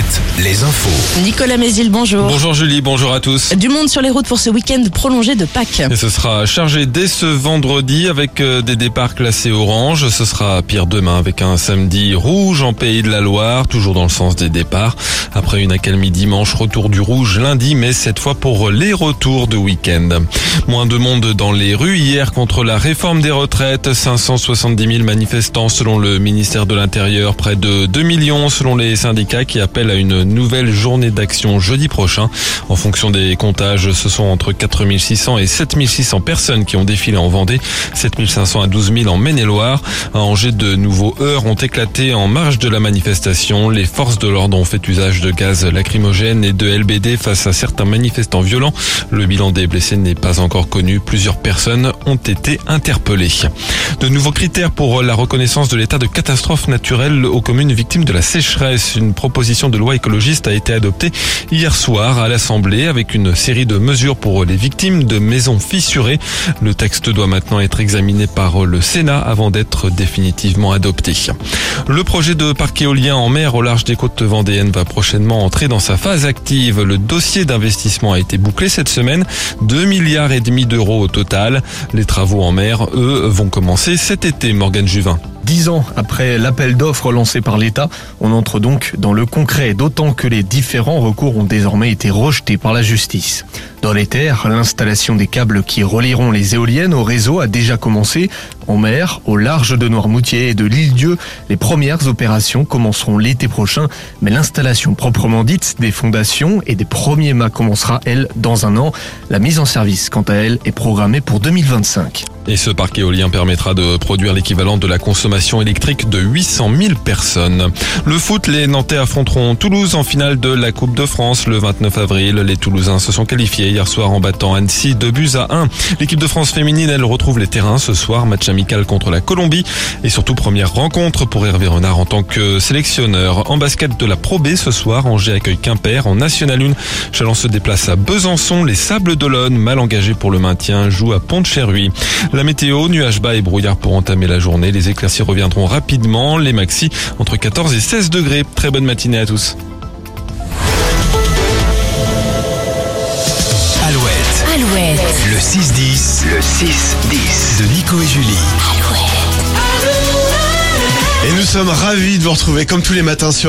Alouette, les infos. Nicolas Mézil, bonjour. Bonjour Julie, bonjour à tous. Du monde sur les routes pour ce week-end prolongé de Pâques. Et ce sera chargé dès ce vendredi avec euh, des départs classés orange. Ce sera pire demain avec un samedi rouge en Pays de la Loire, toujours dans le sens des départs. Après une accalmie dimanche, retour du rouge lundi, mais cette fois pour les retours de week-end. Moins de monde dans les rues hier contre la réforme des retraites. 570 000 manifestants selon le ministère de l'Intérieur, près de 2 millions selon les syndicats qui appellent à une nouvelle journée d'action jeudi prochain. En fonction des comptages, ce sont entre 4600 et 7600 personnes qui ont défilé en Vendée, 7500 à 12 000 en Maine-et-Loire. À Angers, de nouveaux heurts ont éclaté en marge de la manifestation. Les forces de l'ordre ont fait usage de gaz lacrymogène et de LBD face à certains manifestants violents. Le bilan des blessés n'est pas encore connu. Plusieurs personnes ont été interpellées. De nouveaux critères pour la reconnaissance de l'état de catastrophe naturelle aux communes victimes de la sécheresse. Une proposition de loi écologiste a été adoptée hier soir à l'Assemblée avec une série de mesures pour les victimes de maisons fissurées. Le texte doit maintenant être examiné par le Sénat avant d'être définitivement adopté. Le projet de parc éolien en mer au large des côtes vendéennes va prochainement entrer dans sa phase active. Le dossier d'investissement a été bouclé cette semaine, 2 milliards d'euros au total. Les travaux en mer, eux, vont commencer cet été, Morgan Juvin. Dix ans après l'appel d'offres lancé par l'État, on entre donc dans le concret, d'autant que les différents recours ont désormais été rejetés par la justice. Dans les terres, l'installation des câbles qui relieront les éoliennes au réseau a déjà commencé. En mer, au large de Noirmoutier et de l'île-Dieu, les premières opérations commenceront l'été prochain, mais l'installation proprement dite des fondations et des premiers mâts commencera, elle, dans un an. La mise en service, quant à elle, est programmée pour 2025. Et ce parc éolien permettra de produire l'équivalent de la consommation électrique de 800 000 personnes. Le foot, les Nantais affronteront Toulouse en finale de la Coupe de France le 29 avril. Les Toulousains se sont qualifiés hier soir en battant Annecy 2 buts à 1. L'équipe de France féminine, elle retrouve les terrains ce soir. Match amical contre la Colombie et surtout première rencontre pour Hervé Renard en tant que sélectionneur. En basket de la Pro B ce soir, Angers accueille Quimper en National 1. Chalon se déplace à Besançon. Les Sables d'Olonne, mal engagés pour le maintien, jouent à Pont-de-Cherruy. La météo, nuages bas et brouillard pour entamer la journée. Les éclaircies reviendront rapidement. Les maxi entre 14 et 16 degrés. Très bonne matinée à tous. Alouette, Alouette. le 6-10, le 6-10 de Nico et Julie. Et nous sommes ravis de vous retrouver comme tous les matins sur